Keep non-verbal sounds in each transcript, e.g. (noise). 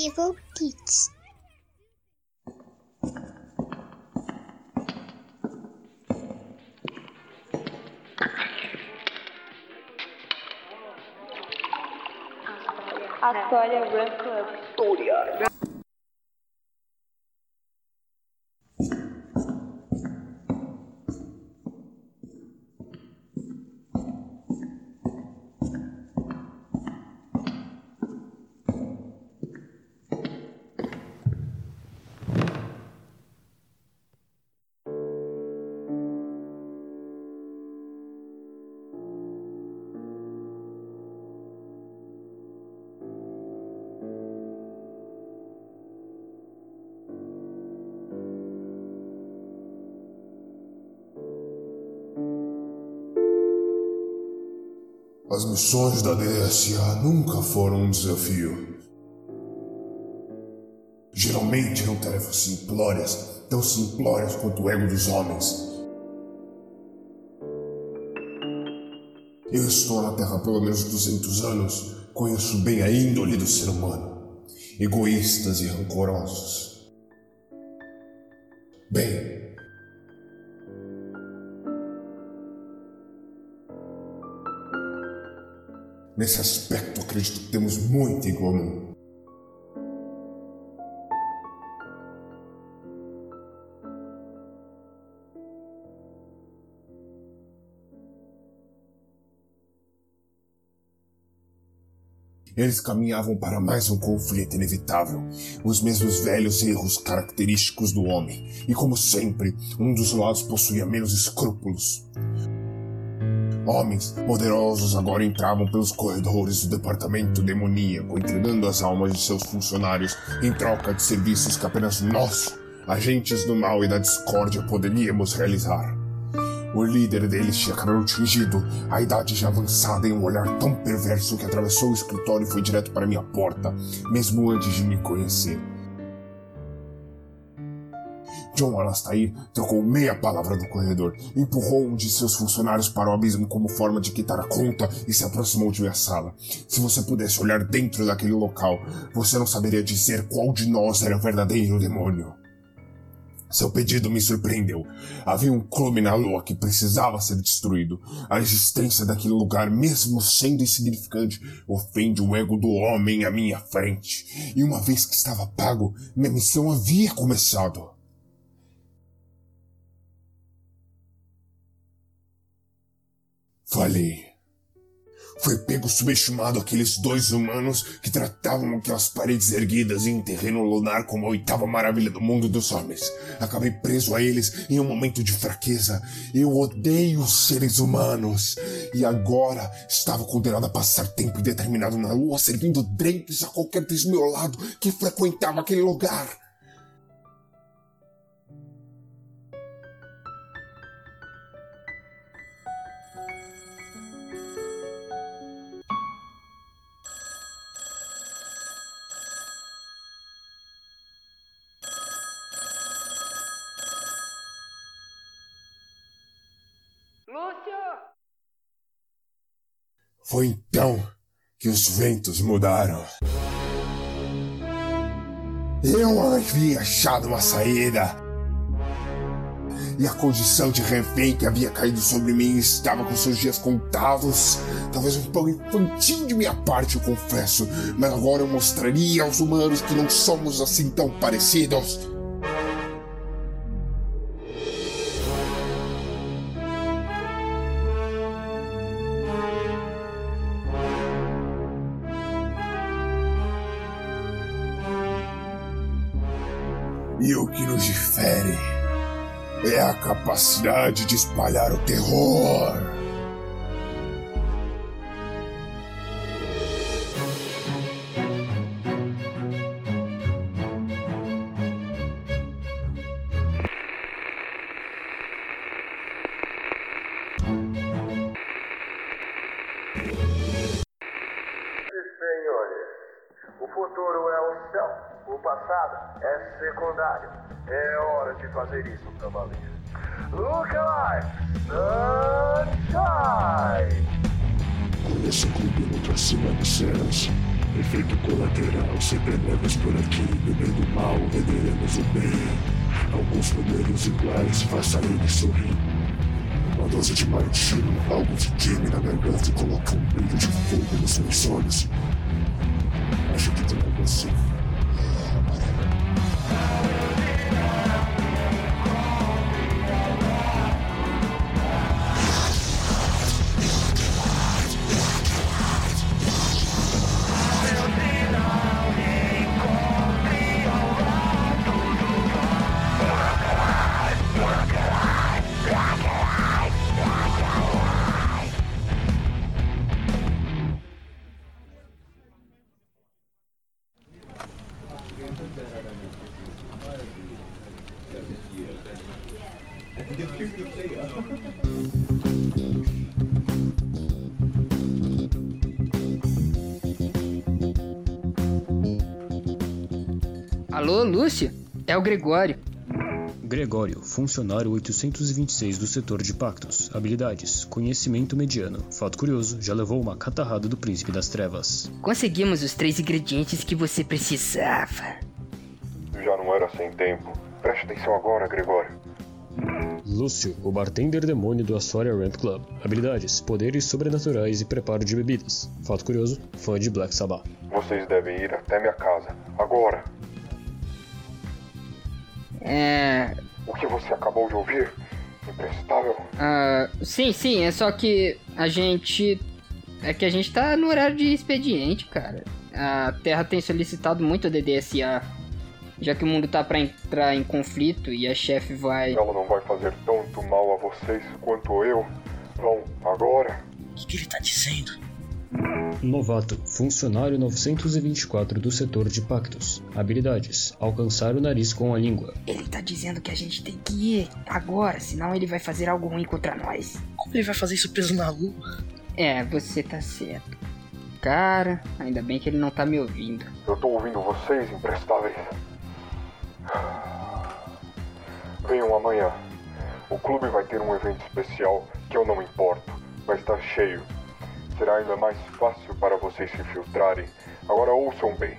Evil Kids. Astoria Run Club. Astoria. As missões da DSA nunca foram um desafio. Geralmente eram tarefas simplórias, tão simplórias quanto o ego dos homens. Eu estou na Terra há pelo menos 200 anos, conheço bem a índole do ser humano, egoístas e rancorosos. Bem, Nesse aspecto, acredito que temos muito em comum. Eles caminhavam para mais um conflito inevitável, os mesmos velhos erros característicos do homem, e como sempre, um dos lados possuía menos escrúpulos. Homens poderosos agora entravam pelos corredores do departamento demoníaco, entregando as almas de seus funcionários em troca de serviços que apenas nós, agentes do mal e da discórdia, poderíamos realizar. O líder deles tinha cabelo tingido, a idade já avançada e um olhar tão perverso que atravessou o escritório e foi direto para minha porta, mesmo antes de me conhecer. John Alastair trocou meia palavra no corredor, empurrou um de seus funcionários para o abismo como forma de quitar a conta e se aproximou de minha sala. Se você pudesse olhar dentro daquele local, você não saberia dizer qual de nós era o verdadeiro demônio. Seu pedido me surpreendeu. Havia um clube na lua que precisava ser destruído. A existência daquele lugar, mesmo sendo insignificante, ofende o ego do homem à minha frente. E uma vez que estava pago, minha missão havia começado. Falei. Foi pego subestimado aqueles dois humanos que tratavam aquelas paredes erguidas em terreno lunar como a oitava maravilha do mundo dos homens. Acabei preso a eles em um momento de fraqueza. Eu odeio os seres humanos. E agora estava condenado a passar tempo indeterminado na lua servindo drinks a qualquer desmiolado que frequentava aquele lugar. Foi então que os ventos mudaram. Eu havia achado uma saída. E a condição de refém que havia caído sobre mim estava com seus dias contados. Talvez um pouco infantil de minha parte, eu confesso. Mas agora eu mostraria aos humanos que não somos assim tão parecidos. E o que nos difere é a capacidade de espalhar o terror. Senhores, o futuro é o céu, o passado é secundário. É hora de fazer isso pra valer. Look alive! Sunshine! Conheço o clube ultracima de cenas. Efeito colateral, sempre levas por aqui. Bebendo mal, venderemos o bem. Alguns números iguais, faça ele sorrir. Uma dose de martino, algo que queime na garganta e coloca um brilho de fogo nos meus olhos. Acho que tem algo Lúcio? É o Gregório. Gregório, funcionário 826 do setor de pactos. Habilidades: conhecimento mediano. Fato curioso, já levou uma catarrada do príncipe das trevas. Conseguimos os três ingredientes que você precisava. Já não era sem tempo. Preste atenção agora, Gregório. Lúcio, o bartender demônio do Astoria Ramp Club. Habilidades: poderes sobrenaturais e preparo de bebidas. Fato curioso, fã de Black Sabbath. Vocês devem ir até minha casa. Agora. É. O que você acabou de ouvir? Imprestável? ah, sim, sim, é só que a gente. É que a gente tá no horário de expediente, cara. A Terra tem solicitado muito a DDSA. Já que o mundo tá pra entrar em conflito e a chefe vai. Ela não vai fazer tanto mal a vocês quanto eu. Vão, agora. O que, que ele tá dizendo? Novato, funcionário 924 do setor de pactos. Habilidades: alcançar o nariz com a língua. Ele tá dizendo que a gente tem que ir agora, senão ele vai fazer algo ruim contra nós. Como ele vai fazer isso preso na lua? É, você tá certo. Cara, ainda bem que ele não tá me ouvindo. Eu tô ouvindo vocês, imprestáveis. Venham amanhã. O clube vai ter um evento especial que eu não importo. Vai estar cheio. Será ainda mais fácil para vocês se infiltrarem. Agora ouçam bem.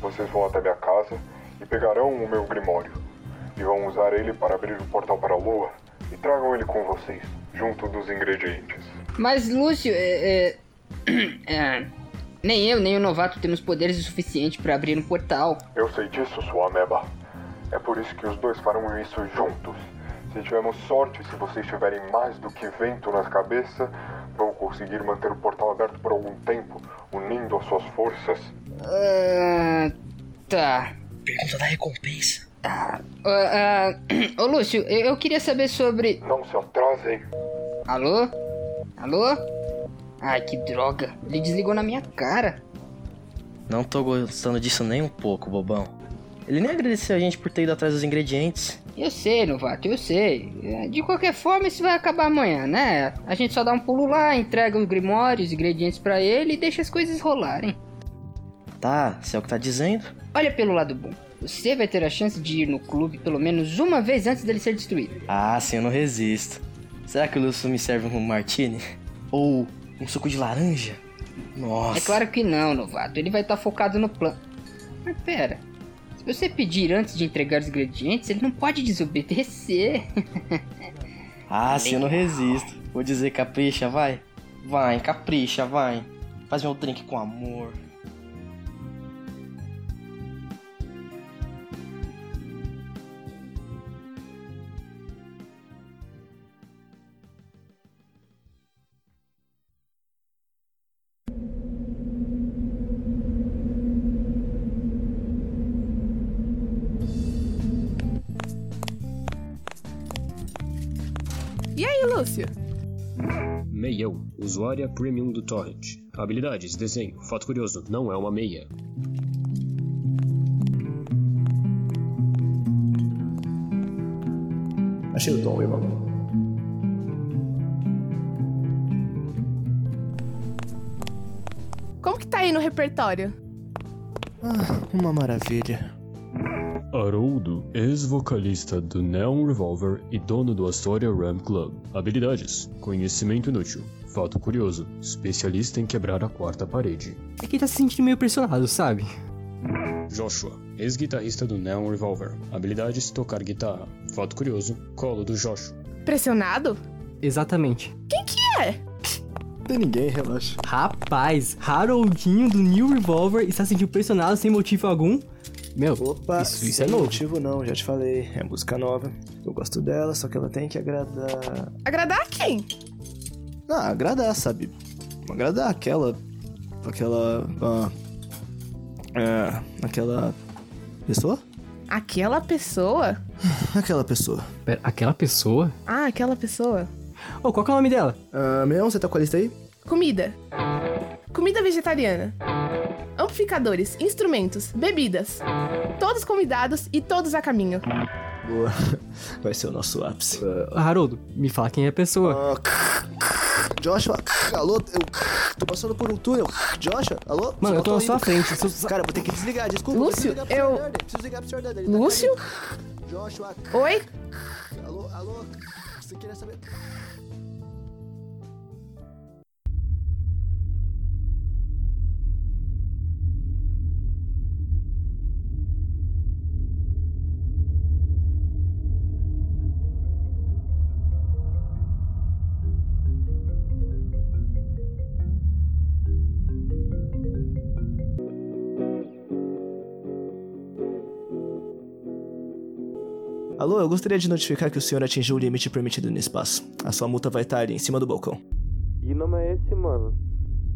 Vocês vão até minha casa e pegarão o meu grimório. E vão usar ele para abrir o portal para a lua. E tragam ele com vocês, junto dos ingredientes. Mas, Lúcio, é. é- (clears throat) é, nem eu, nem o novato temos poderes o suficiente pra abrir um portal. Eu sei disso, sua ameba. É por isso que os dois farão isso juntos. Se tivermos sorte, se vocês tiverem mais do que vento na cabeça, vão conseguir manter o portal aberto por algum tempo, unindo as suas forças. Ah, tá. Pergunta da recompensa. Ah, ah, ô, Lúcio, eu, eu queria saber sobre. Não se atrasem. Alô? Alô? Ai, que droga. Ele desligou na minha cara. Não tô gostando disso nem um pouco, bobão. Ele nem agradeceu a gente por ter ido atrás dos ingredientes. Eu sei, novato, eu sei. É, De qualquer forma, isso vai acabar amanhã, né? A gente só dá um pulo lá, entrega os grimórios, os ingredientes pra ele e deixa as coisas rolarem. Tá, se é o que tá dizendo. Olha pelo lado bom. Você vai ter a chance de ir no clube pelo menos uma vez antes dele ser destruído. Ah, sim, eu não resisto. Será que o Lúcio me serve um martini? Ou um suco de laranja? Nossa. É claro que não, novato. Ele vai estar focado no plano. Mas pera. Se você pedir antes de entregar os ingredientes, ele não pode desobedecer. (laughs) Ah, sim, eu não resisto. Vou dizer capricha, vai. Vai, capricha, vai. Faz meu drink com amor. Aí, Lúcio? Meião, usuária premium do Torrent. Habilidades: desenho. Fato curioso, não é uma meia. Achei o tom, irmão. Como que tá aí no repertório? Ah, uma maravilha. Haroldo, ex-vocalista do Neon Revolver e dono do Astoria Ram Club. Habilidades: Conhecimento inútil. Fato curioso: Especialista em quebrar a quarta parede. É que ele tá se sentindo meio pressionado, sabe? Joshua, ex-guitarrista do Neon Revolver. Habilidades: Tocar guitarra. Fato curioso: Colo do Joshua. Pressionado? Exatamente. Quem que é? Tem ninguém, relaxa. Rapaz, Haroldinho do New Revolver está se sentindo pressionado sem motivo algum. Meu, Opa, isso, isso é novo. motivo não, já te falei. É música nova. Eu gosto dela, só que ela tem que agradar. Agradar quem? Ah, agradar, sabe? Agradar aquela. Aquela. Ah, é, aquela. Pessoa? Aquela pessoa? (sighs) Aquela pessoa. Pera, aquela pessoa? Ah, aquela pessoa. Ô, qual que é o nome dela? Ah, Meão, você tá com a lista aí? Comida. Comida vegetariana. Amplificadores, instrumentos, bebidas. Todos convidados e todos a caminho. Boa. (laughs) Vai ser o nosso ápice. Haroldo, me fala quem é a pessoa. Ah, Joshua, alô, eu tô passando por um túnel. Joshua, alô? Mano, eu tô na sua frente. (laughs) Seu- Cara, vou ter que desligar, desculpa. Lúcio, eu- Preciso ligar pro ele tá Lúcio? Joshua, Oi? alô, alô. Você queria saber? Eu gostaria de notificar que o senhor atingiu o limite permitido no espaço. A sua multa vai estar ali em cima do balcão. Que nome é esse, mano?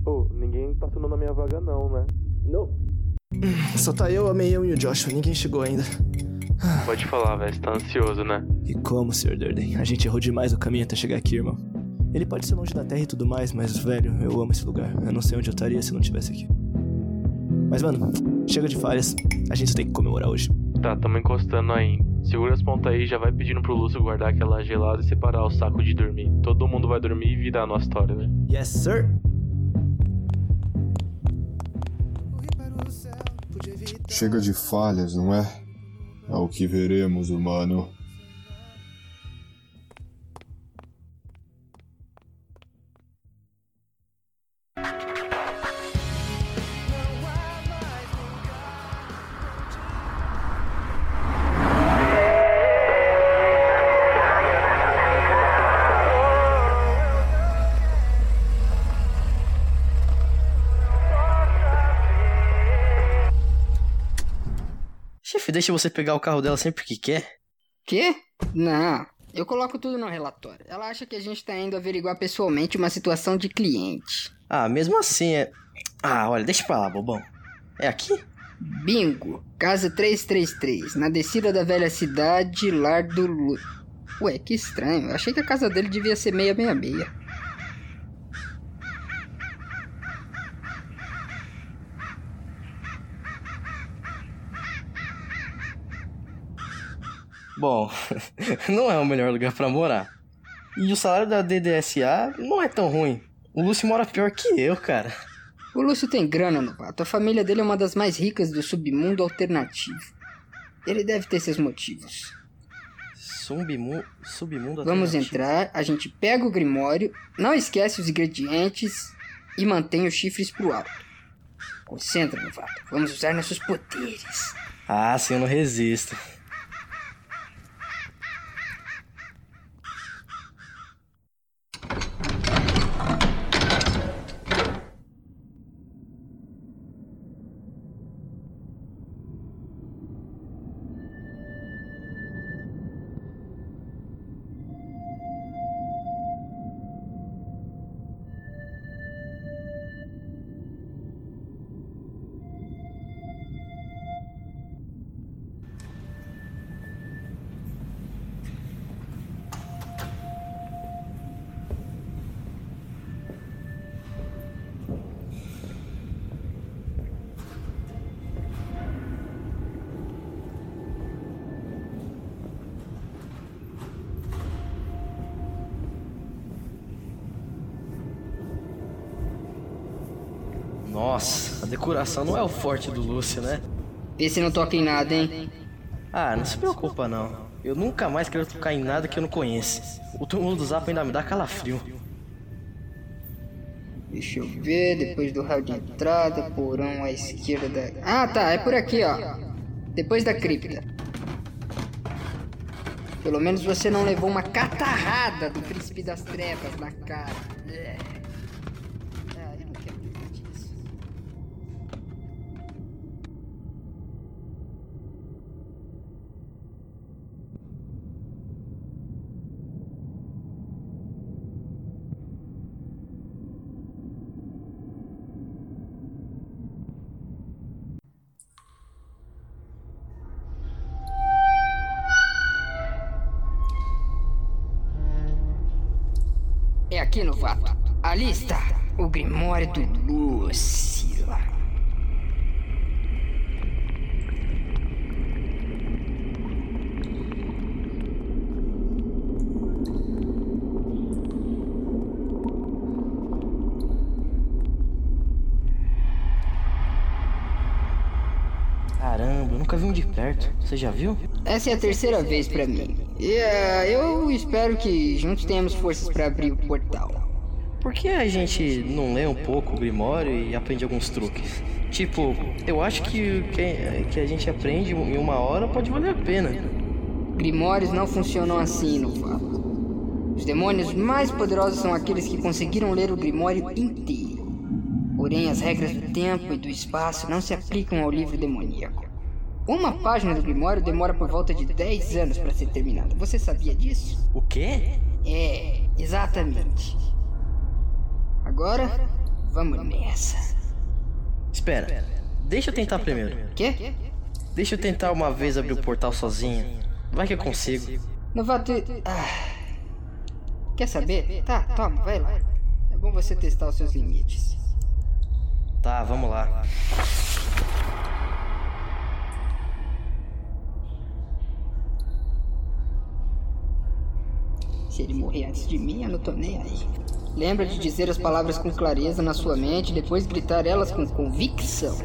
Pô, ninguém passou na minha vaga não, né? Não. Só tá eu, a Meião e o Joshua. Ninguém chegou ainda. Pode falar, velho, você tá ansioso, né? E como, Sr. Durden? A gente errou demais o caminho até chegar aqui, irmão. Ele pode ser longe da Terra e tudo mais, mas, velho, eu amo esse lugar. Eu não sei onde eu estaria se não estivesse aqui. Mas, mano, chega de falhas. A gente tem que comemorar hoje. Tá, tamo encostando aí. Segura as pontas aí, já vai pedindo pro Lúcio guardar aquela gelada e separar o saco de dormir. Todo mundo vai dormir e virar a nossa história, né? Yes, sir! Chega de falhas, não é? É o que veremos, humano. Deixa você pegar o carro dela sempre que quer. Quê? Não. Eu coloco tudo no relatório. Ela acha que a gente tá indo averiguar pessoalmente uma situação de cliente. Ah, mesmo assim é. Ah, olha, deixa pra lá, bobão. É aqui? Bingo. Casa 333. Na descida da velha cidade, lar do Lu... Ué, que estranho. Eu achei que a casa dele devia ser 666. Bom, (laughs) não é o melhor lugar pra morar. E o salário da DDSA não é tão ruim. O Lúcio mora pior que eu, cara. O Lúcio tem grana, novato. A família dele é uma das mais ricas do submundo alternativo. Ele deve ter seus motivos. Submu... Submundo Vamos entrar, a gente pega o grimório, não esquece os ingredientes e mantém os chifres pro alto. Concentra, novato. Vamos usar nossos poderes. Ah, sim, eu não resisto. Nossa, a decoração não é o forte do Lúcio, né? Vê se não toca em nada, hein? Ah, não se preocupa não. Eu nunca mais quero tocar em nada que eu não conheça. O túmulo do Zap ainda me dá calafrio. Deixa eu ver, depois do raio de entrada, porão à esquerda da... Ah, tá, é por aqui, ó. Depois da cripta. Pelo menos você não levou uma catarrada do príncipe das trevas na cara. Novato. Ali está o Grimório do Lucila. Caramba, eu nunca vi um de perto. Você já viu? Essa é a terceira vez pra mim. E eh, eu espero que juntos tenhamos forças pra abrir o portal. Por que a gente não lê um pouco o Grimório e aprende alguns truques? Tipo, eu acho que o que, que a gente aprende em uma hora pode valer a pena. Grimórios não funcionam assim, novato. Os demônios mais poderosos são aqueles que conseguiram ler o Grimório inteiro. Porém, as regras do tempo e do espaço não se aplicam ao livro demoníaco. Uma página do Grimório demora por volta de 10 anos para ser terminada. Você sabia disso? O quê? É, exatamente. Agora, vamos nessa. Espera, deixa eu tentar primeiro. Quê? Deixa eu tentar uma vez abrir o portal sozinho. Vai que eu consigo. Novato. Ah. Quer saber? Tá, toma, vai lá. É bom você testar os seus limites. Tá, vamos lá. Se ele morrer antes de mim, eu não tô nem aí. Lembra de dizer as palavras com clareza na sua mente e depois gritar elas com convicção.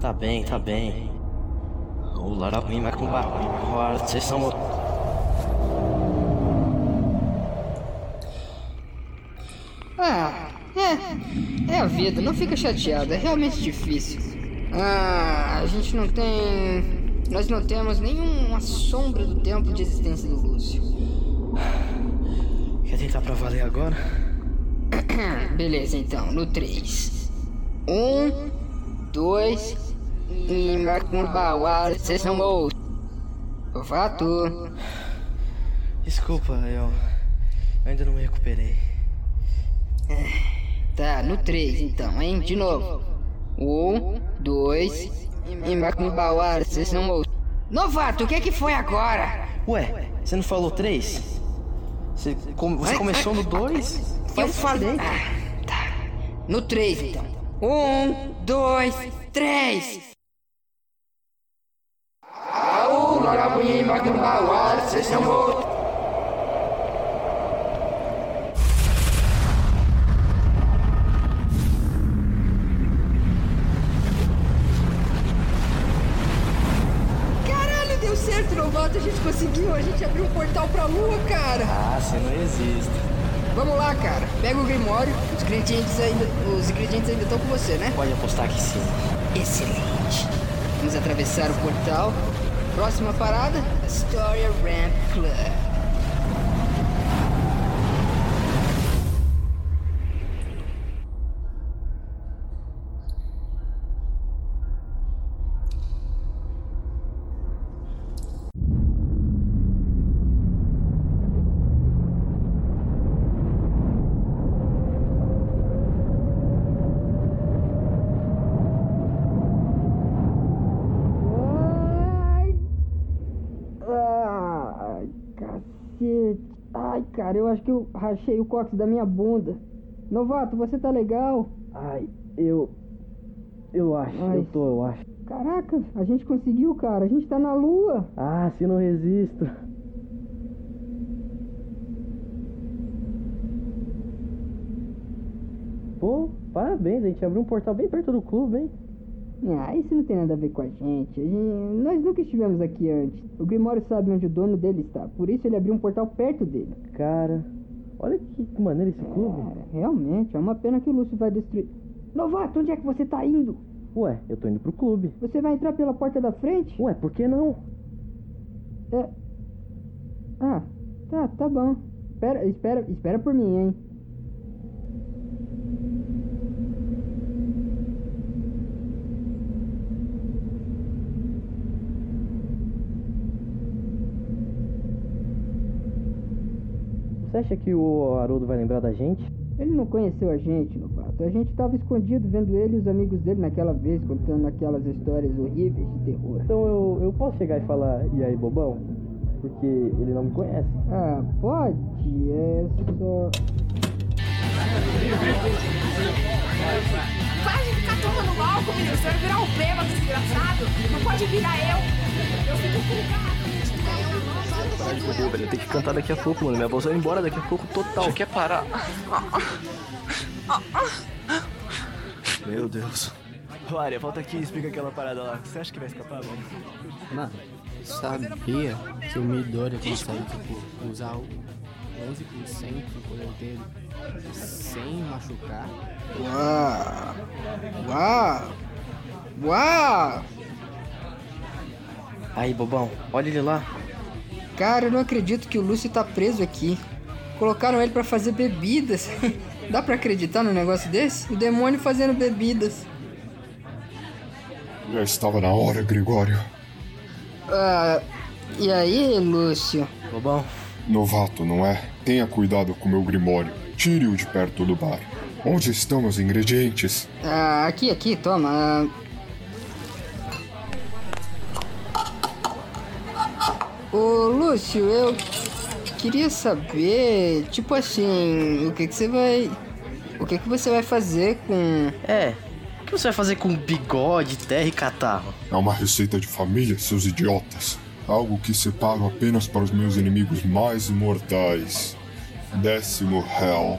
Tá bem, tá bem. O Larapima com barulho. Vocês são. Ah, é. É a vida, não fica chateado, é realmente difícil. Ah, a gente não tem. Nós não temos nenhuma sombra do tempo de existência do Lúcio. Tentar pra valer agora? (coughs) Beleza, então, no 3. 1, 2 e Macumbauá, sessão ou. Novato. Desculpa, eu. ainda não me recuperei. Tá, no 3 então, hein? De novo. 1, 2 e Macumbauá, sessão ou. Novato, o que é que foi agora? Ué, você não falou três? Você, com- você começou no dois? Eu falei. Ah, tá. No 3 então. 1, 2, 3. Au, Lorabui, Macumbauá, sessão ou. Caralho, A gente conseguiu. A gente abriu um portal pra lua, cara. Ah, você não existe. Vamos lá, cara. Pega o Grimório. Os ingredientes ainda, os ingredientes ainda estão com você, né? Pode apostar que sim. Excelente. Vamos atravessar o portal. Próxima parada, Astoria Ramp Club. Cara, eu acho que eu rachei o cóccix da minha bunda. Novato, você tá legal? Ai, eu. Eu acho, Ai. eu tô, eu acho. Caraca, a gente conseguiu, cara. A gente tá na lua. Ah, se não resisto. Pô, parabéns, a gente abriu um portal bem perto do clube, hein? Ah, isso não tem nada a ver com a gente. A gente- Nós nunca estivemos aqui antes. O Grimório sabe onde o dono dele está. Por isso ele abriu um portal perto dele. Cara, olha que maneiro esse clube. Cara, realmente, é uma pena que o Lúcio vai destruir. Novato, onde é que você tá indo? Ué, eu tô indo pro clube. Você vai entrar pela porta da frente? Ué, por que não? É. Ah, tá, tá bom. Espera, espera, espera por mim, hein? Você acha que o Haroldo vai lembrar da gente? Ele não conheceu a gente, novato. A gente tava escondido vendo ele e os amigos dele naquela vez, contando aquelas histórias horríveis de terror. Então eu, eu posso chegar e falar, e aí, bobão? Porque ele não me conhece. Ah, pode, é só. Para de ficar tomando álcool, menino. Você vai virar o bêbado, desgraçado. Não pode virar eu. Eu fico com Bobo, velho. Eu tenho que cantar daqui a pouco, mano. Minha voz vai embora daqui a pouco total. Você quer parar? Meu Deus. Maria, volta aqui e explica aquela parada lá. Você acha que vai escapar, mano? Mano, sabia que o Midori consegue, tipo, usar o 11% do poder dele sem machucar? Uau! Uau! Uau! Aí, bobão, olha ele lá. Cara, eu não acredito que o Lúcio tá preso aqui. Colocaram ele pra fazer bebidas. (laughs) Dá pra acreditar num negócio desse? O demônio fazendo bebidas. Já estava na hora, Gregório. Ah, e aí, Lúcio? Bobão. Novato, não é? Tenha cuidado com meu grimório. Tire-o de perto do bar. Onde estão os ingredientes? Ah, aqui, aqui, toma. Ah, Ô, Lúcio, eu queria saber, tipo assim, o que que você vai... O que que você vai fazer com... É, o que você vai fazer com bigode, terra e catarro? É uma receita de família, seus idiotas. Algo que separo apenas para os meus inimigos mais imortais. Décimo Hell.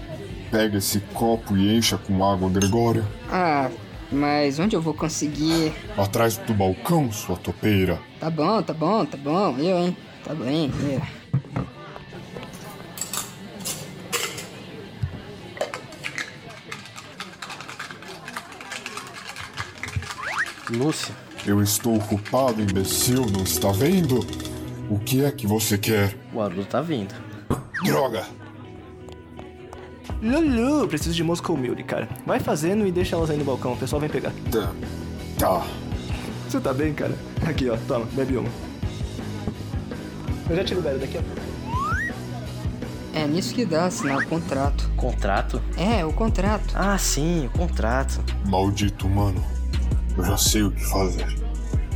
Pega esse copo e encha com água, Gregório. Ah, mas onde eu vou conseguir... Atrás do balcão, sua topeira. Tá bom, tá bom, tá bom, eu, hein? Tá bem, eu. Lúcio. Eu estou ocupado, imbecil, não está vendo? O que é que você quer? O Haroldo tá vindo. Droga! Lulu, preciso de Moscow Mule, cara. Vai fazendo e deixa elas aí no balcão, o pessoal vem pegar. Tá. Tá. Você tá bem, cara? Aqui, ó, toma, bebe uma. Eu já te libero daqui a pouco. É nisso que dá assinar o contrato. Contrato? É, o contrato. Ah, sim, o contrato. Maldito humano. Eu já sei o que fazer.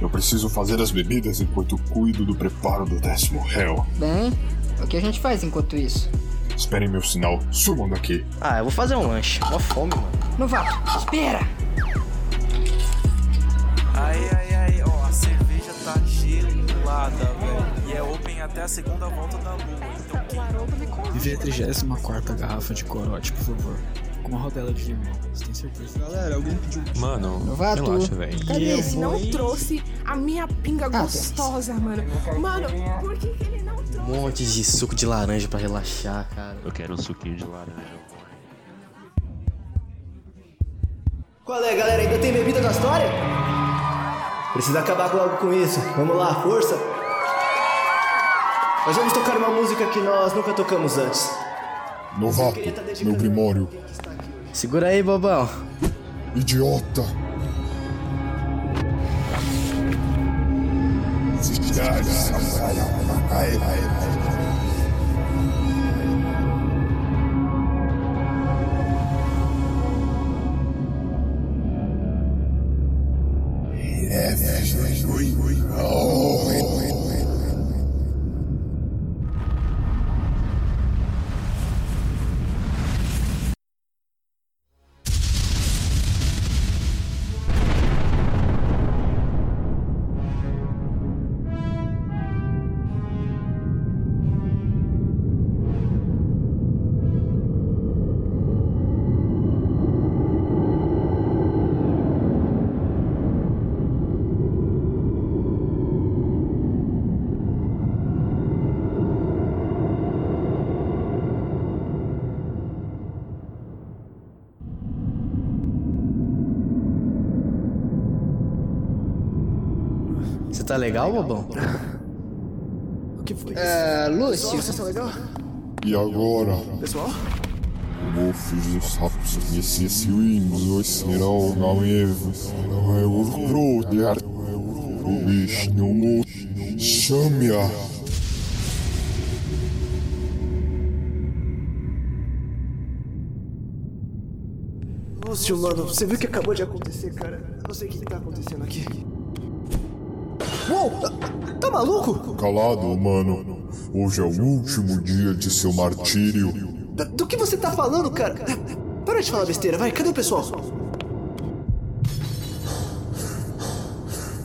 Eu preciso fazer as bebidas enquanto cuido do preparo do décimo réu. Bem, o que a gente faz enquanto isso? Esperem meu sinal. Sumam daqui. Ah, eu vou fazer um lanche. Mó fome, mano. Novato, espera! Ai, ai, ai, ó, a cerveja tá gelada, velho. E é open até a segunda volta da lua. Então quem Viver a 34 garrafa de corote, por favor. Com uma rodela de limão. Você tem certeza? Galera, alguém pediu. Mano, Novato. relaxa, velho. Cadê? Esse não trouxe a minha pinga gostosa, mano. Mano, por que, que ele monte de suco de laranja para relaxar, cara. Eu quero um suquinho de laranja. Qual é, galera? Ainda tem bebida na história? Precisa acabar logo com isso. Vamos lá, força! Nós vamos tocar uma música que nós nunca tocamos antes. No rato, tá meu grimório. É Segura aí, bobão. Idiota! Se Every, every, oh. Tá legal, bobão? (laughs) O que foi? Ah, Lúcio. Pessoal, vocês estão legal? E agora? Pessoal? Mofis esse Windows serão naivos, não é o brother, o bichinho chame-a. Lúcio, mano, você viu o que acabou de acontecer, cara? Eu não sei o que que tá acontecendo aqui. Uou! Tá, tá maluco? Calado, mano. Hoje é o último dia de seu martírio. Da- Do que você tá falando, cara? Para de falar besteira, vai, cadê o pessoal?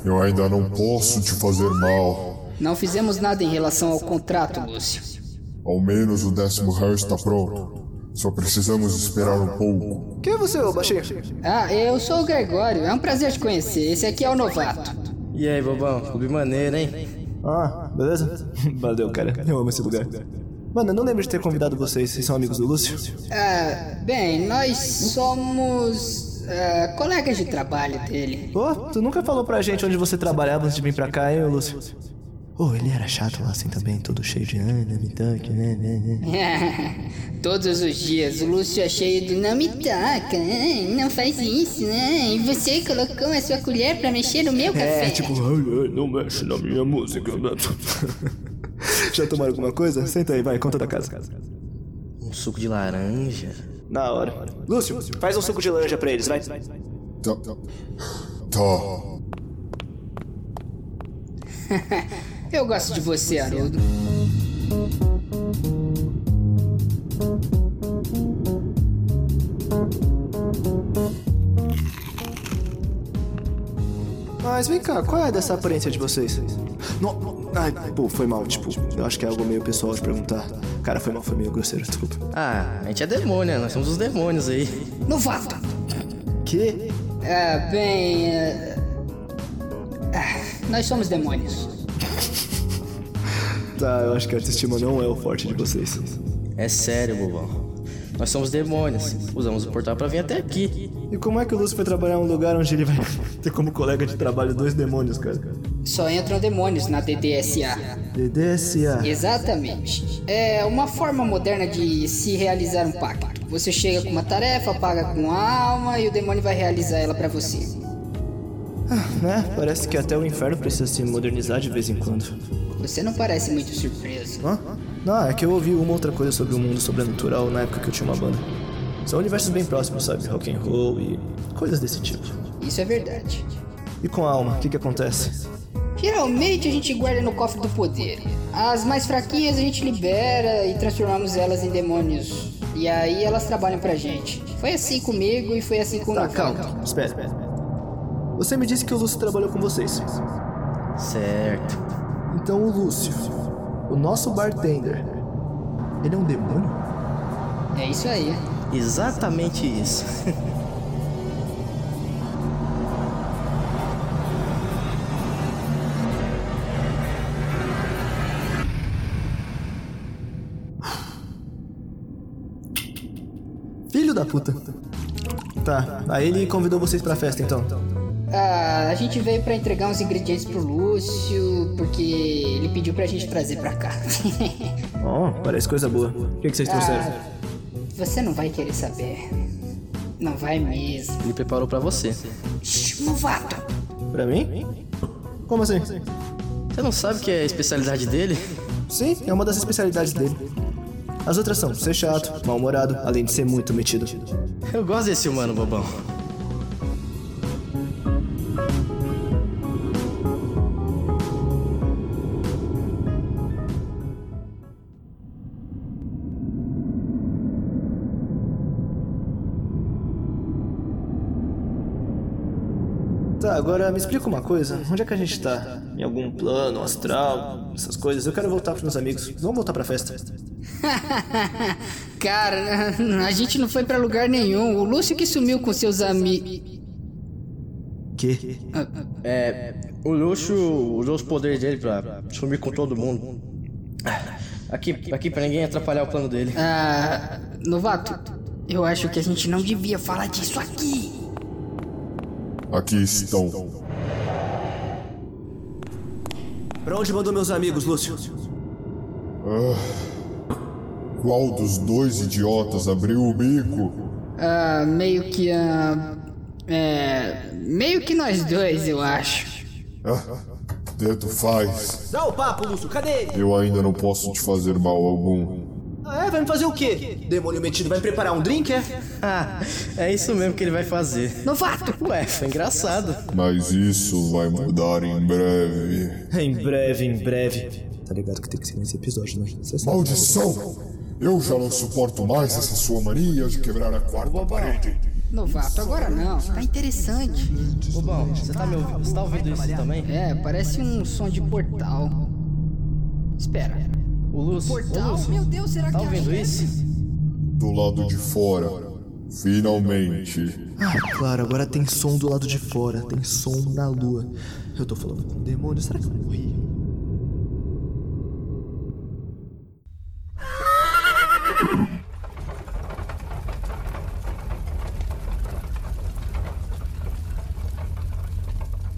Eu ainda não posso te fazer mal. Não fizemos nada em relação ao contrato, Lúcio. Ao menos o décimo réu está pronto. Só precisamos esperar um pouco. Quem é você, ô baixinho? Ah, eu sou o Gregório. É um prazer te conhecer. Esse aqui é o novato. E aí, bobão? Clube maneiro, hein? Ah, beleza? (laughs) Valeu, cara. Eu amo esse lugar. Mano, eu não lembro de ter convidado vocês. Vocês são amigos do Lúcio? Ah, bem, nós somos ah, colegas de trabalho dele. Pô, tu nunca falou pra gente onde você trabalhava antes de vir pra cá, hein, Lúcio? Oh, ele era chato lá assim também, todo cheio de ana, me toque, né, né, né. (laughs) Todos os dias o Lúcio é cheio de não me toca, né? não faz isso, né? E você colocou a sua colher pra mexer no meu café. É, tipo, ai, ai, não mexe na minha música. (laughs) Já tomaram alguma coisa? Senta aí, vai, conta da casa. Um suco de laranja. Na hora. Lúcio, faz um suco de laranja pra eles, vai. Tá. Tá. (laughs) Eu gosto de você, Haroldo. Mas vem cá, qual é dessa aparência de vocês? Não, ai, pô, foi mal, tipo, eu acho que é algo meio pessoal de perguntar. Cara, foi mal, foi meio grosseiro, desculpa. Ah, a gente é demônio, né? Nós somos os demônios aí. Novato! Que? Ah, bem. ah, ah, nós somos demônios. Tá, eu acho que a autoestima não é o forte de vocês. É sério, bobão. Nós somos demônios. Usamos o portal pra vir até aqui. E como é que o Lúcio foi trabalhar em um lugar onde ele vai (laughs) ter como colega de trabalho dois demônios, cara? Só entram demônios na DDSA. DDSA. Exatamente. É uma forma moderna de se realizar um pacto. Você chega com uma tarefa, paga com a alma e o demônio vai realizar ela pra você. Né? Parece que até o inferno precisa se modernizar de vez em quando. Você não parece muito surpreso. Hã? Não, é que eu ouvi uma outra coisa sobre o mundo sobrenatural na época que eu tinha uma banda. São universos bem próximos, sabe? Rock and roll e coisas desse tipo. Isso é verdade. E com a alma, o que que acontece? Geralmente a gente guarda no cofre do poder. As mais fraquinhas a gente libera e transformamos elas em demônios. E aí elas trabalham pra gente. Foi assim comigo e foi assim com Tá, o calma, espera. Você me disse que o Lúcio trabalhou com vocês. Certo. Então o Lúcio, o nosso bartender, ele é um demônio? É isso aí. Exatamente isso. Filho da puta. Tá, aí ele convidou vocês pra festa então. Ah, a gente veio pra entregar uns ingredientes pro Lúcio, porque ele pediu pra gente trazer pra cá. (laughs) Ó, parece coisa boa. O que, que vocês trouxeram? Ah, você não vai querer saber. Não vai mesmo. Ele preparou pra você. Shhh, novato. Pra mim? Como assim? Você não sabe que é a especialidade dele? Sim, é uma das especialidades dele. As outras são ser chato, mal-humorado, além de ser muito metido. Eu gosto desse humano, bobão. Agora me explica uma coisa. Onde é que a gente tá? Em algum plano, astral, essas coisas? Eu quero voltar com meus amigos. Vamos voltar pra festa. (laughs) Cara, a gente não foi pra lugar nenhum. O Lúcio que sumiu com seus amigos. Que? É. O Luxo usou os poderes dele pra sumir com todo mundo. Aqui, aqui pra ninguém atrapalhar o plano dele. Ah, novato, eu acho que a gente não devia falar disso aqui. Aqui estão. Pra onde mandou meus amigos, Lúcio? Ah, qual dos dois idiotas abriu o bico? Ah, meio que a. é. Meio que nós dois, eu acho. Ah, tanto faz. Dá o papo, Lúcio, cadê ele? Eu ainda não posso te fazer mal algum. Ah, é? Vai me fazer o quê? Demônio metido vai me preparar um drink, é? Ah, é isso mesmo que ele vai fazer. Novato! Ué, foi engraçado. Mas isso vai mudar em breve. Em breve, em breve. Tá ligado que tem que ser nesse episódio, né? Maldição! Eu já não suporto mais essa sua mania de quebrar a quarta parede. Novato, agora não. Tá interessante. Bobão, você tá me ouvindo? Você tá ouvindo isso também? É, parece um som de portal. Espera. O Lúcio. Portal? Ô, Lúcio, Meu Deus, será tá que é ouvindo a isso? Do lado de fora. Finalmente. Ah, claro, agora tem som do lado de fora, tem som na lua. Eu tô falando com o demônio, será que eu morri?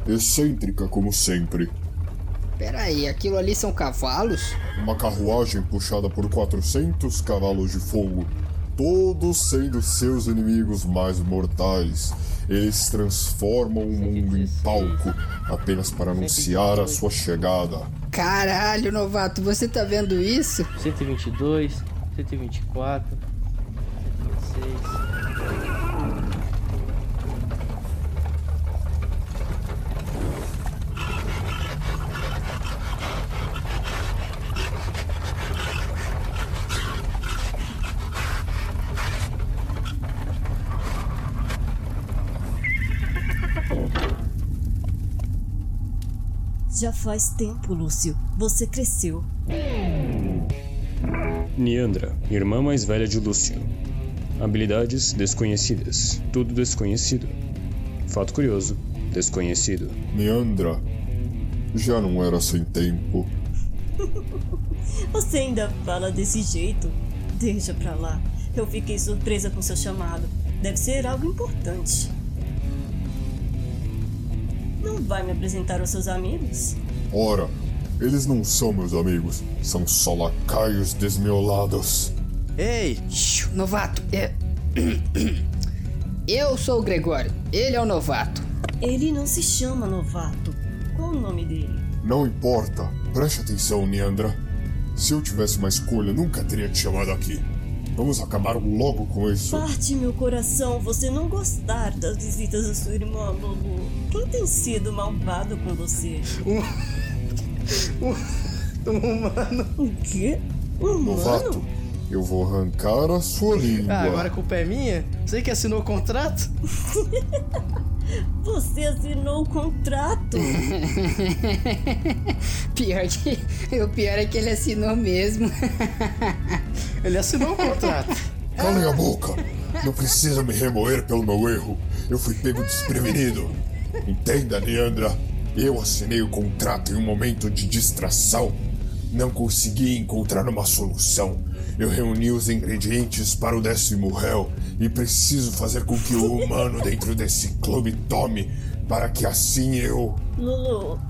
Excêntrica como sempre. Pera aí, aquilo ali são cavalos? Uma carruagem puxada por 400 cavalos de fogo, todos sendo seus inimigos mais mortais. Eles transformam o mundo em palco apenas para anunciar a sua chegada. Caralho, novato, você tá vendo isso? 122, 124, 126. Já faz tempo, Lúcio. Você cresceu. Niandra, irmã mais velha de Lúcio. Habilidades desconhecidas. Tudo desconhecido. Fato curioso. Desconhecido. Meandra, já não era sem tempo. (laughs) Você ainda fala desse jeito? Deixa pra lá. Eu fiquei surpresa com seu chamado. Deve ser algo importante. Vai me apresentar aos seus amigos? Ora, eles não são meus amigos, são só lacaios desmiolados. Ei! Novato, é. (clears throat) Eu sou o Gregório, ele é o novato. Ele não se chama novato. Qual o nome dele? Não importa, preste atenção, Niandra. Se eu tivesse uma escolha, nunca teria te chamado aqui. Vamos acabar logo com isso. Parte meu coração você não gostar das visitas da sua irmã, Lulu. Quem tem sido malvado com você? Um (laughs) humano. O quê? Um Novato, humano? eu vou arrancar a sua língua. Ah, agora a culpa é minha? Você que assinou o contrato? (laughs) Você assinou o contrato. (laughs) pior que. O pior é que ele assinou mesmo. Ele assinou o contrato. Calem a boca! Não precisa me remoer pelo meu erro. Eu fui pego desprevenido. Entenda, Neandra. Eu assinei o contrato em um momento de distração. Não consegui encontrar uma solução. Eu reuni os ingredientes para o décimo réu e preciso fazer com que o humano dentro desse clube tome, para que assim eu. Lulu,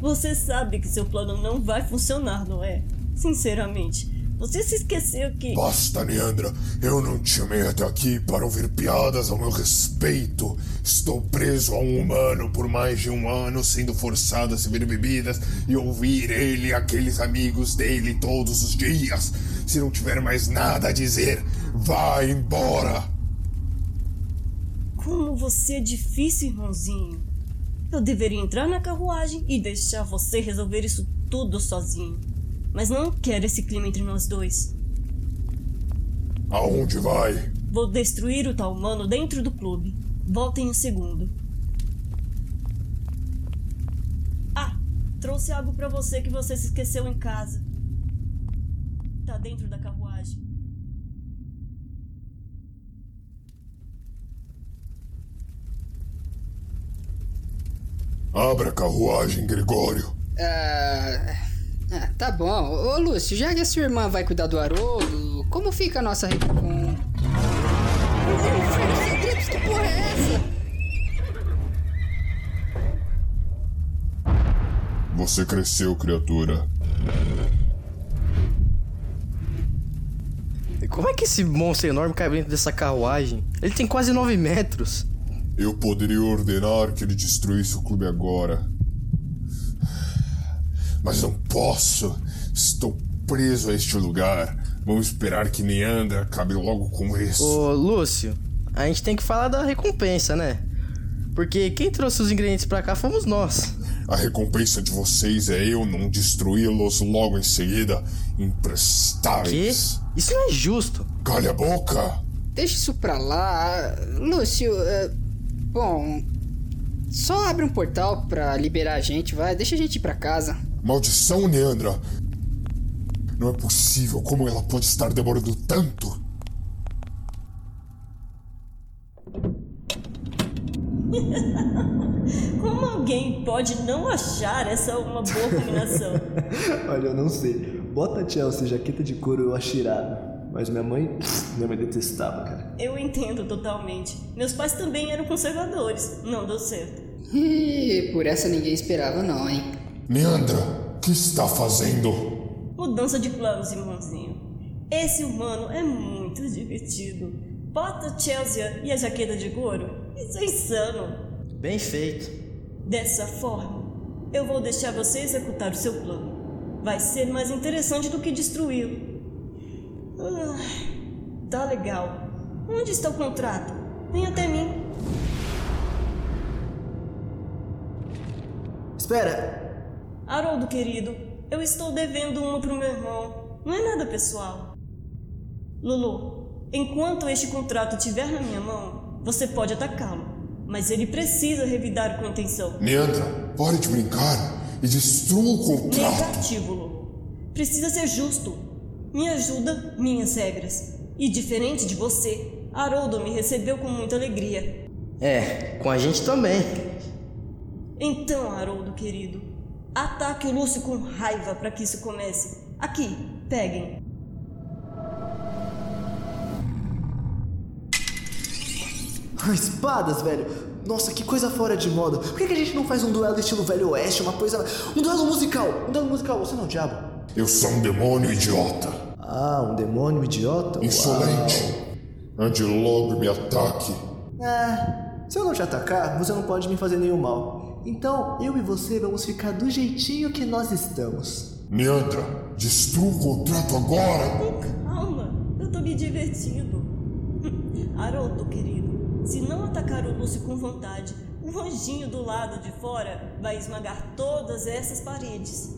você sabe que seu plano não vai funcionar, não é? Sinceramente, você se esqueceu que. Basta, Neandra. Eu não te chamei até aqui para ouvir piadas ao meu respeito. Estou preso a um humano por mais de um ano, sendo forçado a servir bebidas e ouvir ele e aqueles amigos dele todos os dias. Se não tiver mais nada a dizer, vá embora. Como você é difícil, irmãozinho. Eu deveria entrar na carruagem e deixar você resolver isso tudo sozinho. Mas não quero esse clima entre nós dois. Aonde vai? Vou destruir o tal mano dentro do clube. Voltem um segundo. Ah, trouxe algo pra você que você se esqueceu em casa. Tá dentro da carruagem. Abra a carruagem, Gregório. Ah, ah, tá bom. Ô, Lúcio, já que a sua irmã vai cuidar do Haroldo, como fica a nossa. re- Com... Que porra é essa? Você cresceu, criatura. E Como é que esse monstro enorme cai dentro dessa carruagem? Ele tem quase 9 metros. Eu poderia ordenar que ele destruísse o clube agora. Mas não posso. Estou preso a este lugar. Vamos esperar que Neandra acabe logo com isso. Ô, Lúcio, a gente tem que falar da recompensa, né? Porque quem trouxe os ingredientes pra cá fomos nós. A recompensa de vocês é eu não destruí-los logo em seguida. Imprestáveis. Quê? Isso não é justo. Calha a boca! Deixa isso pra lá. Lúcio, é, bom. Só abre um portal pra liberar a gente, vai. Deixa a gente ir pra casa. Maldição, Neandra! Não é possível. Como ela pode estar demorando tanto? (laughs) Como alguém pode não achar essa uma boa combinação? (laughs) Olha, eu não sei. Bota Chelsea, jaqueta de couro eu acho irado. Mas minha mãe. Minha mãe detestava, cara. Eu entendo totalmente. Meus pais também eram conservadores. Não deu certo. Ih, por essa ninguém esperava não, hein? Neandra, o que está fazendo? Mudança de planos, irmãozinho. Esse humano é muito divertido. Bota Chelsea e a jaqueta de couro. Isso é insano. Bem feito. Dessa forma, eu vou deixar você executar o seu plano. Vai ser mais interessante do que destruí-lo. Ah, tá legal. Onde está o contrato? Vem até mim. Espera! Haroldo, querido, eu estou devendo uma pro meu irmão. Não é nada pessoal. Lulu, enquanto este contrato estiver na minha mão, você pode atacá-lo. Mas ele precisa revidar com intenção. Neandra, pare de brincar e destrua o contrato. Negativo, Lulu. Precisa ser justo. Me ajuda, minhas regras. E diferente de você, Haroldo me recebeu com muita alegria. É, com a gente também. Então, Haroldo querido, ataque o Lúcio com raiva para que isso comece. Aqui, peguem. Ah, Espadas, velho! Nossa, que coisa fora de moda. Por que, que a gente não faz um duelo estilo Velho Oeste, uma coisa. Um duelo musical! Um duelo musical, você não é o diabo? Eu sou um demônio idiota. Ah, um demônio idiota? Insolente. Ande logo e me ataque. Ah, se eu não te atacar, você não pode me fazer nenhum mal. Então, eu e você vamos ficar do jeitinho que nós estamos. Neandra, destrua o contrato agora. Calma, eu tô me divertindo. (laughs) Haroldo, querido, se não atacar o Lúcio com vontade, o anjinho do lado de fora vai esmagar todas essas paredes.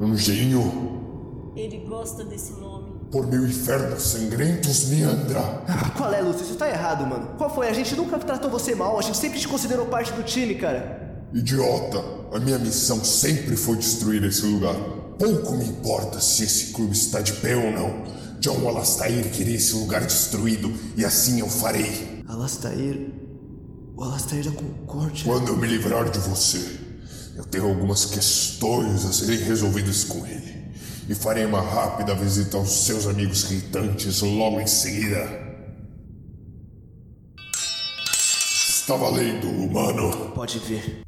Anjinho, Ele gosta desse nome. por mil infernos sangrentos, Neandra. Ah, Qual é, Lúcio? Isso tá errado, mano. Qual foi? A gente nunca tratou você mal, a gente sempre te considerou parte do time, cara. Idiota, a minha missão sempre foi destruir esse lugar. Pouco me importa se esse clube está de pé ou não. John Alastair queria esse lugar destruído e assim eu farei. Alastair. O Alastair da Concórdia. Quando eu me livrar de você, eu tenho algumas questões a serem resolvidas com ele. E farei uma rápida visita aos seus amigos irritantes logo em seguida. Está valendo, humano. Pode ver.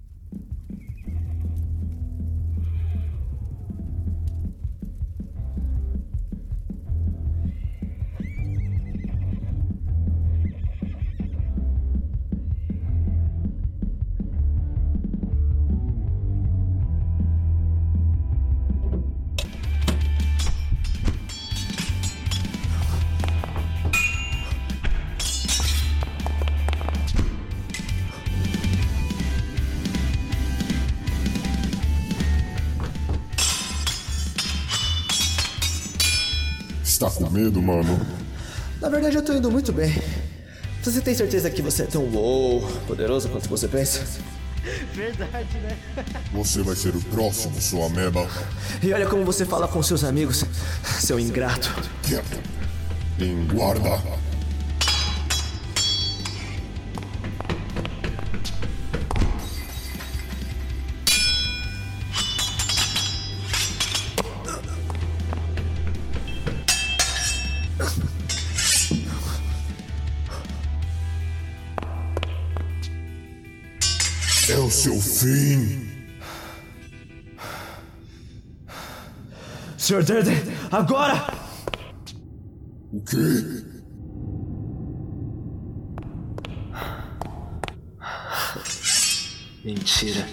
Medo, mano? Na verdade, eu tô indo muito bem. Você tem certeza que você é tão wow, poderoso quanto você pensa? Verdade, né? Você vai ser o próximo, sua ameba. E olha como você fala com seus amigos, seu ingrato. Quieto. Em guarda. É o seu fim. Sr. Durden, agora! O quê? Mentira.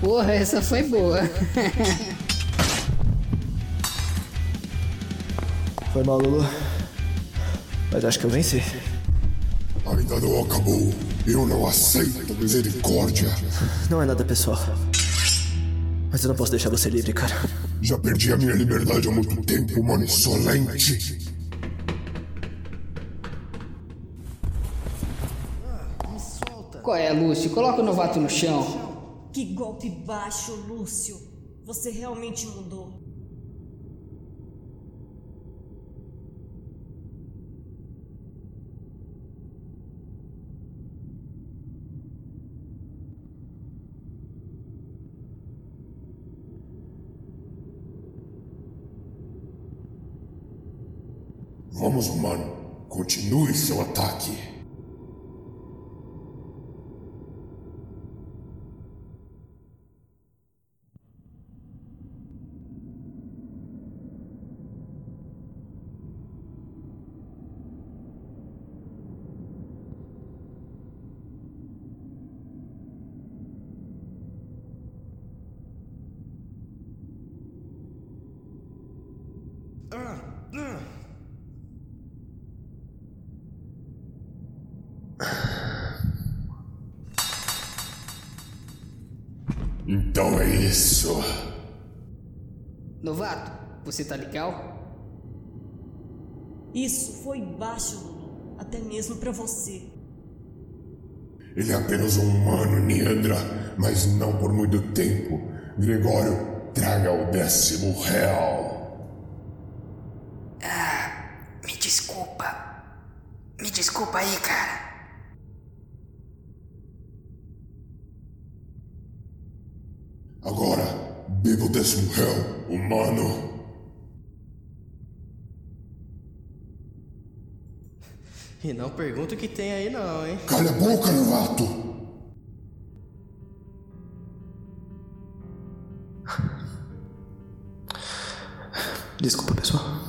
Porra, essa foi boa. (laughs) Foi mal, Lulu. Mas acho que eu venci. Ainda não acabou. Eu não aceito misericórdia. Não é nada pessoal. Mas eu não posso deixar você livre, cara. Já perdi a minha liberdade há muito tempo, mano insolente. Qual é, Lúcio? Coloca o novato no chão. Que golpe baixo, Lúcio. Você realmente mudou. Vamos, mano. Continue seu ataque. Então é isso. Novato, você tá legal? Isso foi baixo, Lulu. Até mesmo pra você. Ele é apenas um humano, Niandra, mas não por muito tempo. Gregório, traga o décimo real. Ah, me desculpa. Me desculpa aí, cara. Agora, o décimo réu, humano. E não pergunta o que tem aí não, hein? Calha a boca, novato! Desculpa, pessoal.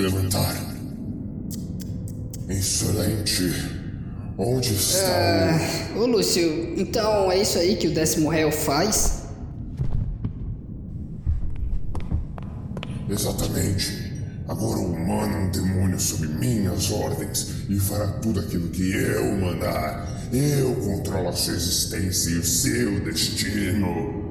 Levantar. Insolente. Onde está Ah, ô Lúcio, então é isso aí que o décimo réu faz? o... Exatamente. Agora o humano é um demônio sob minhas ordens e fará tudo aquilo que eu mandar. Eu controlo a sua existência e o seu destino.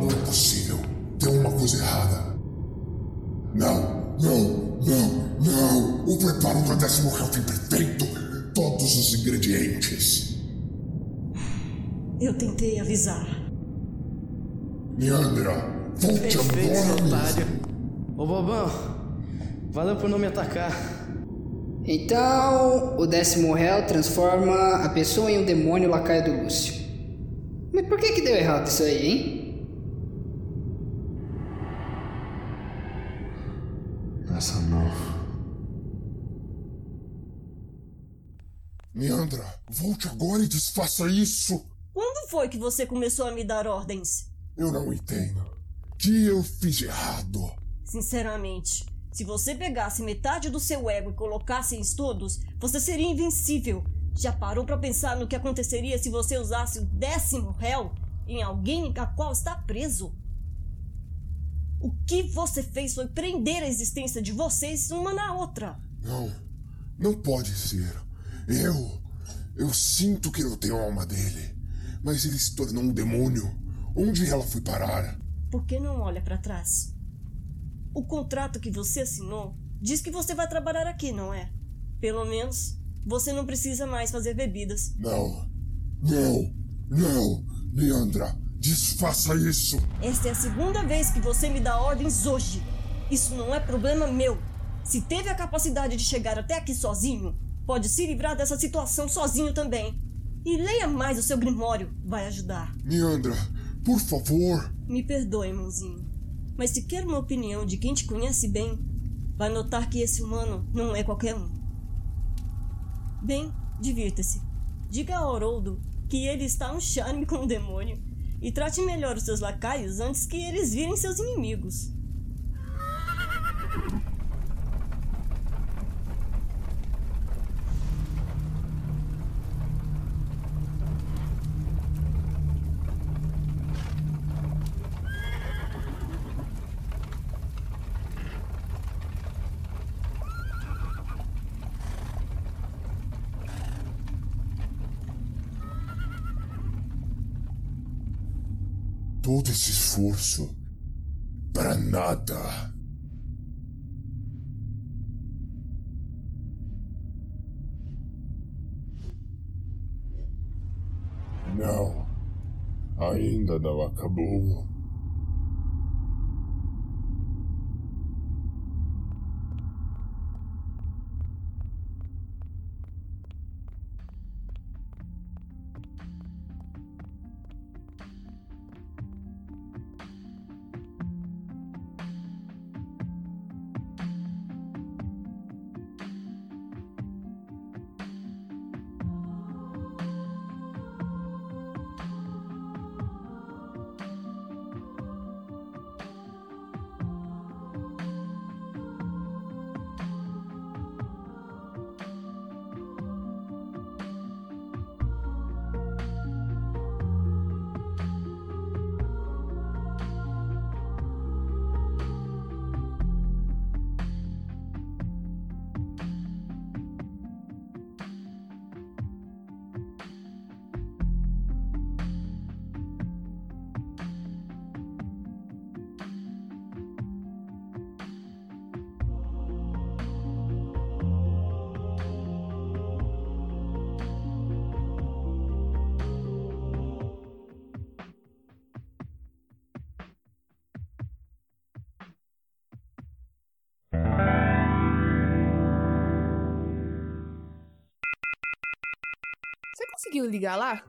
Não é possível. Tem uma coisa errada. Não, não, não, não. O preparo do décimo réu tem perfeito. Todos os ingredientes. Eu tentei avisar. Meandra, volte Perfeito, agora otário. mesmo. Ô Bobão, valeu por não me atacar. Então, o décimo réu transforma a pessoa em um demônio lacaio do Lúcio. Mas por que que deu errado isso aí, hein? Meandra, volte agora e desfaça isso. Quando foi que você começou a me dar ordens? Eu não entendo. Que eu fiz de errado? Sinceramente, se você pegasse metade do seu ego e colocasse em estudos, você seria invencível. Já parou pra pensar no que aconteceria se você usasse o décimo réu em alguém a qual está preso? O que você fez foi prender a existência de vocês uma na outra. Não, não pode ser. Eu. Eu sinto que eu tenho a alma dele. Mas ele se tornou um demônio. Onde ela foi parar? Por que não olha pra trás? O contrato que você assinou diz que você vai trabalhar aqui, não é? Pelo menos você não precisa mais fazer bebidas. Não. Não. Não. Leandra, desfaça isso. Esta é a segunda vez que você me dá ordens hoje. Isso não é problema meu. Se teve a capacidade de chegar até aqui sozinho, pode se livrar dessa situação sozinho também. E leia mais o seu grimório, vai ajudar. Meandra, por favor. Me perdoe, irmãozinho. Mas se quer uma opinião de quem te conhece bem, vai notar que esse humano não é qualquer um. Bem, divirta-se. Diga a Oroldo que ele está um charme com o demônio e trate melhor os seus lacaios antes que eles virem seus inimigos. Todo esse esforço. Para nada. Não. Ainda não acabou. Conseguiu ligar lá?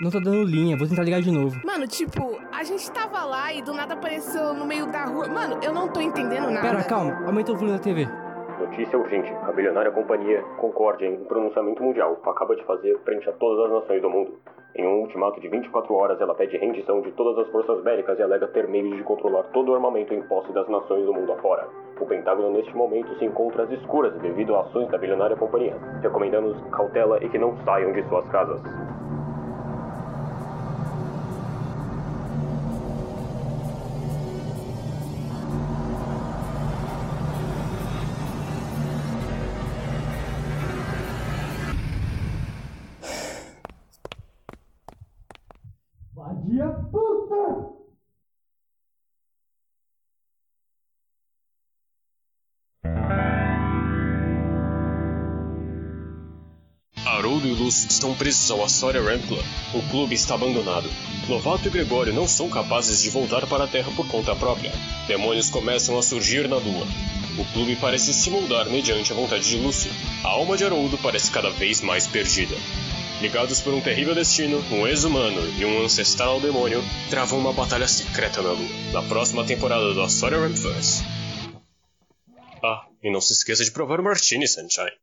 Não tô dando linha, vou tentar ligar de novo. Mano, tipo, a gente tava lá e do nada apareceu no meio da rua. Mano, eu não tô entendendo nada. Pera, calma, aumenta o volume da TV. Notícia urgente. A bilionária companhia Concorde, em um pronunciamento mundial, acaba de fazer frente a todas as nações do mundo. Em um ultimato de 24 horas, ela pede rendição de todas as forças bélicas e alega ter meios de controlar todo o armamento em posse das nações do mundo afora. O Pentágono neste momento se encontra às escuras devido a ações da bilionária companhia. Recomendamos cautela e que não saiam de suas casas. Estão presos ao Astoria Ram Club. O clube está abandonado. Novato e Gregório não são capazes de voltar para a Terra por conta própria. Demônios começam a surgir na Lua. O clube parece se moldar mediante a vontade de Lúcio. A alma de Haroldo parece cada vez mais perdida. Ligados por um terrível destino, um ex-humano e um ancestral demônio travam uma batalha secreta na Lua, na próxima temporada do Astoria Ramverse. Ah, e não se esqueça de provar o Martini, Sunshine.